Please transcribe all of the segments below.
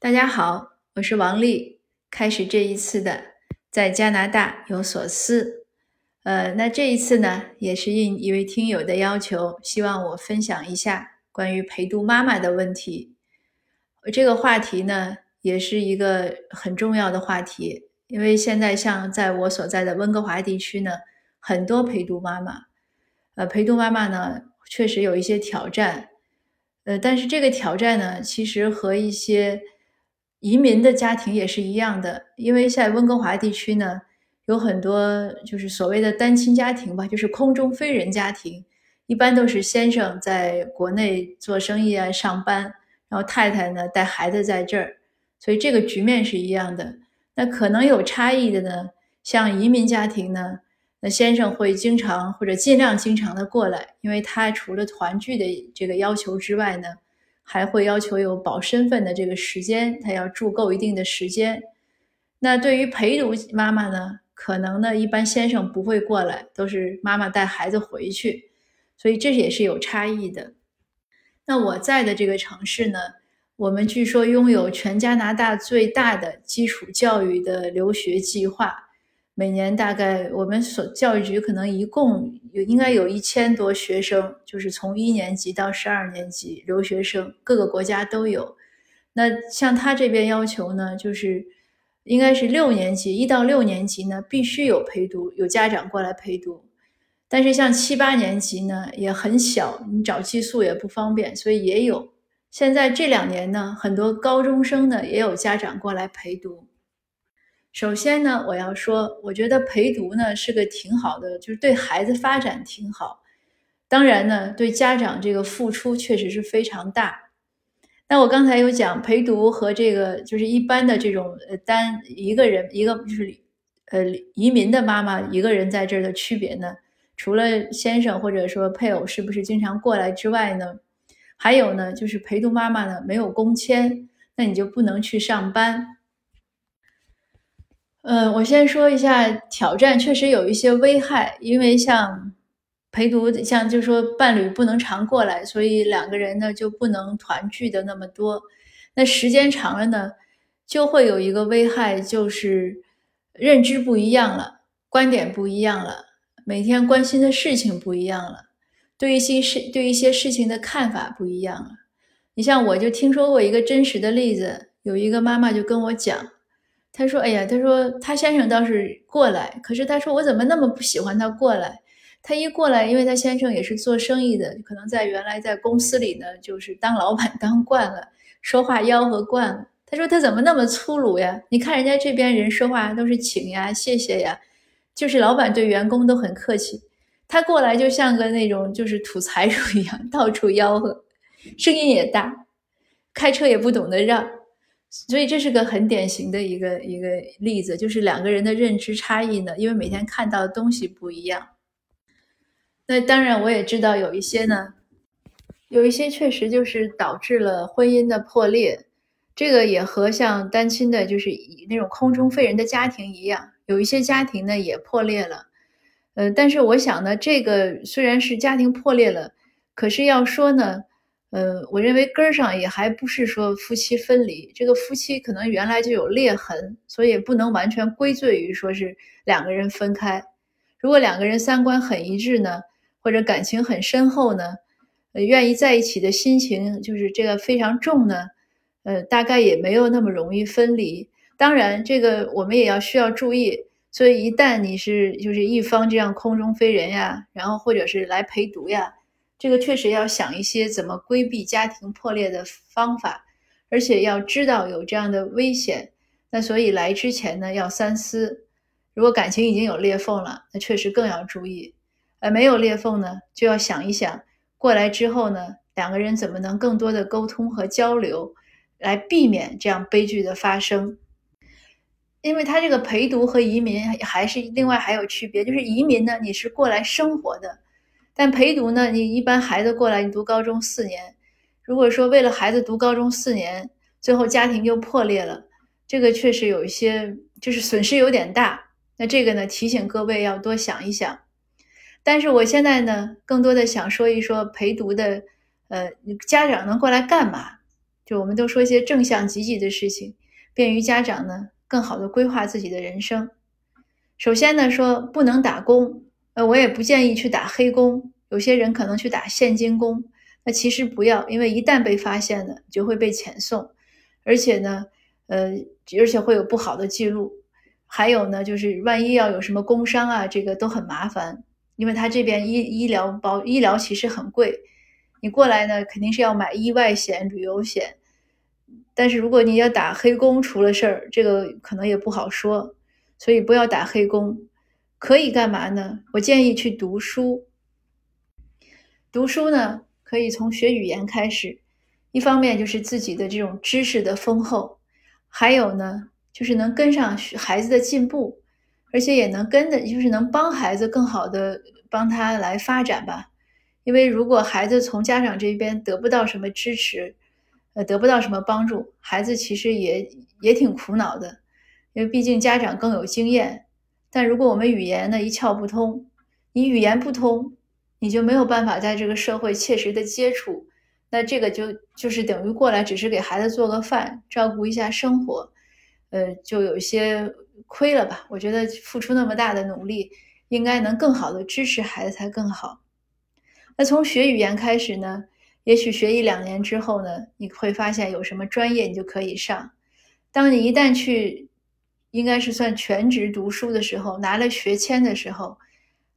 大家好，我是王丽。开始这一次的在加拿大有所思，呃，那这一次呢，也是应一位听友的要求，希望我分享一下关于陪读妈妈的问题。这个话题呢，也是一个很重要的话题，因为现在像在我所在的温哥华地区呢，很多陪读妈妈，呃，陪读妈妈呢，确实有一些挑战，呃，但是这个挑战呢，其实和一些移民的家庭也是一样的，因为在温哥华地区呢，有很多就是所谓的单亲家庭吧，就是空中飞人家庭，一般都是先生在国内做生意啊、上班，然后太太呢带孩子在这儿，所以这个局面是一样的。那可能有差异的呢，像移民家庭呢，那先生会经常或者尽量经常的过来，因为他除了团聚的这个要求之外呢。还会要求有保身份的这个时间，他要住够一定的时间。那对于陪读妈妈呢，可能呢一般先生不会过来，都是妈妈带孩子回去，所以这也是有差异的。那我在的这个城市呢，我们据说拥有全加拿大最大的基础教育的留学计划。每年大概我们所教育局可能一共有应该有一千多学生，就是从一年级到十二年级留学生，各个国家都有。那像他这边要求呢，就是应该是六年级一到六年级呢必须有陪读，有家长过来陪读。但是像七八年级呢也很小，你找寄宿也不方便，所以也有。现在这两年呢，很多高中生呢也有家长过来陪读。首先呢，我要说，我觉得陪读呢是个挺好的，就是对孩子发展挺好。当然呢，对家长这个付出确实是非常大。那我刚才有讲陪读和这个就是一般的这种呃单一个人一个就是呃移民的妈妈一个人在这儿的区别呢，除了先生或者说配偶是不是经常过来之外呢，还有呢就是陪读妈妈呢没有工签，那你就不能去上班。嗯，我先说一下挑战，确实有一些危害，因为像陪读，像就说伴侣不能常过来，所以两个人呢就不能团聚的那么多。那时间长了呢，就会有一个危害，就是认知不一样了，观点不一样了，每天关心的事情不一样了，对一些事对一些事情的看法不一样了。你像我就听说过一个真实的例子，有一个妈妈就跟我讲。他说：“哎呀，他说他先生倒是过来，可是他说我怎么那么不喜欢他过来？他一过来，因为他先生也是做生意的，可能在原来在公司里呢，就是当老板当惯了，说话吆喝惯了。他说他怎么那么粗鲁呀？你看人家这边人说话都是请呀、谢谢呀，就是老板对员工都很客气，他过来就像个那种就是土财主一样，到处吆喝，声音也大，开车也不懂得让。”所以这是个很典型的一个一个例子，就是两个人的认知差异呢，因为每天看到的东西不一样。那当然，我也知道有一些呢，有一些确实就是导致了婚姻的破裂。这个也和像单亲的，就是以那种空中飞人的家庭一样，有一些家庭呢也破裂了。呃，但是我想呢，这个虽然是家庭破裂了，可是要说呢。呃，我认为根儿上也还不是说夫妻分离，这个夫妻可能原来就有裂痕，所以不能完全归罪于说是两个人分开。如果两个人三观很一致呢，或者感情很深厚呢，呃，愿意在一起的心情就是这个非常重呢，呃，大概也没有那么容易分离。当然，这个我们也要需要注意，所以一旦你是就是一方这样空中飞人呀，然后或者是来陪读呀。这个确实要想一些怎么规避家庭破裂的方法，而且要知道有这样的危险。那所以来之前呢，要三思。如果感情已经有裂缝了，那确实更要注意。而没有裂缝呢，就要想一想，过来之后呢，两个人怎么能更多的沟通和交流，来避免这样悲剧的发生。因为他这个陪读和移民还是另外还有区别，就是移民呢，你是过来生活的。但陪读呢？你一般孩子过来，你读高中四年。如果说为了孩子读高中四年，最后家庭就破裂了，这个确实有一些，就是损失有点大。那这个呢，提醒各位要多想一想。但是我现在呢，更多的想说一说陪读的，呃，家长能过来干嘛？就我们都说一些正向积极的事情，便于家长呢更好的规划自己的人生。首先呢，说不能打工，我也不建议去打黑工。有些人可能去打现金工，那其实不要，因为一旦被发现了，就会被遣送，而且呢，呃，而且会有不好的记录。还有呢，就是万一要有什么工伤啊，这个都很麻烦，因为他这边医医疗保医疗其实很贵，你过来呢肯定是要买意外险、旅游险，但是如果你要打黑工，出了事儿，这个可能也不好说。所以不要打黑工，可以干嘛呢？我建议去读书。读书呢，可以从学语言开始，一方面就是自己的这种知识的丰厚，还有呢，就是能跟上孩子的进步，而且也能跟的，就是能帮孩子更好的帮他来发展吧。因为如果孩子从家长这边得不到什么支持，呃，得不到什么帮助，孩子其实也也挺苦恼的。因为毕竟家长更有经验，但如果我们语言呢一窍不通，你语言不通，你就没有办法在这个社会切实的接触，那这个就就是等于过来只是给孩子做个饭，照顾一下生活，呃，就有些亏了吧。我觉得付出那么大的努力，应该能更好的支持孩子才更好。那从学语言开始呢，也许学一两年之后呢，你会发现有什么专业你就可以上。当你一旦去。应该是算全职读书的时候，拿了学签的时候，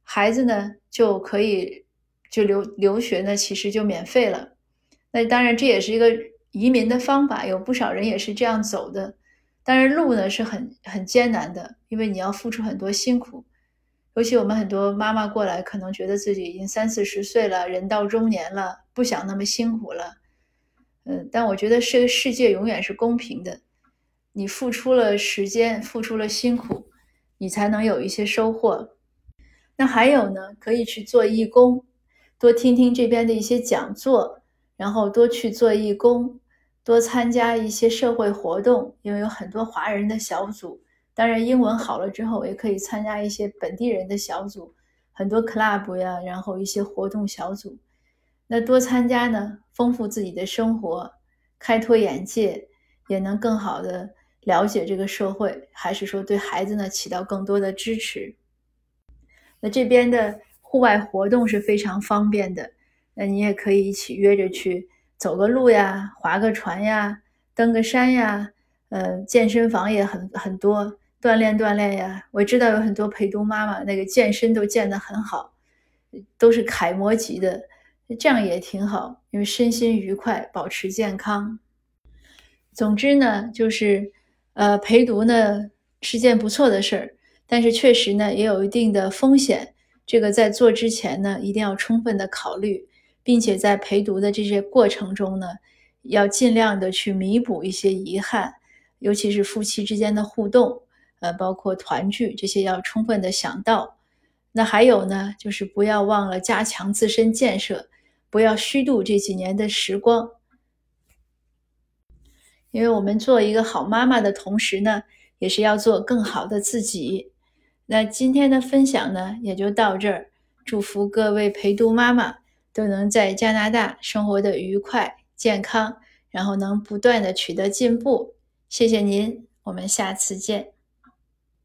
孩子呢就可以就留留学呢，其实就免费了。那当然这也是一个移民的方法，有不少人也是这样走的。当然路呢是很很艰难的，因为你要付出很多辛苦。尤其我们很多妈妈过来，可能觉得自己已经三四十岁了，人到中年了，不想那么辛苦了。嗯，但我觉得这个世界永远是公平的。你付出了时间，付出了辛苦，你才能有一些收获。那还有呢，可以去做义工，多听听这边的一些讲座，然后多去做义工，多参加一些社会活动。因为有很多华人的小组，当然英文好了之后，也可以参加一些本地人的小组，很多 club 呀，然后一些活动小组。那多参加呢，丰富自己的生活，开拓眼界，也能更好的。了解这个社会，还是说对孩子呢起到更多的支持？那这边的户外活动是非常方便的，那你也可以一起约着去走个路呀，划个船呀，登个山呀。呃，健身房也很很多，锻炼锻炼呀。我知道有很多陪读妈妈那个健身都健得很好，都是楷模级的，这样也挺好，因为身心愉快，保持健康。总之呢，就是。呃，陪读呢是件不错的事儿，但是确实呢也有一定的风险。这个在做之前呢，一定要充分的考虑，并且在陪读的这些过程中呢，要尽量的去弥补一些遗憾，尤其是夫妻之间的互动，呃，包括团聚这些要充分的想到。那还有呢，就是不要忘了加强自身建设，不要虚度这几年的时光。因为我们做一个好妈妈的同时呢，也是要做更好的自己。那今天的分享呢，也就到这儿。祝福各位陪读妈妈都能在加拿大生活的愉快、健康，然后能不断的取得进步。谢谢您，我们下次见。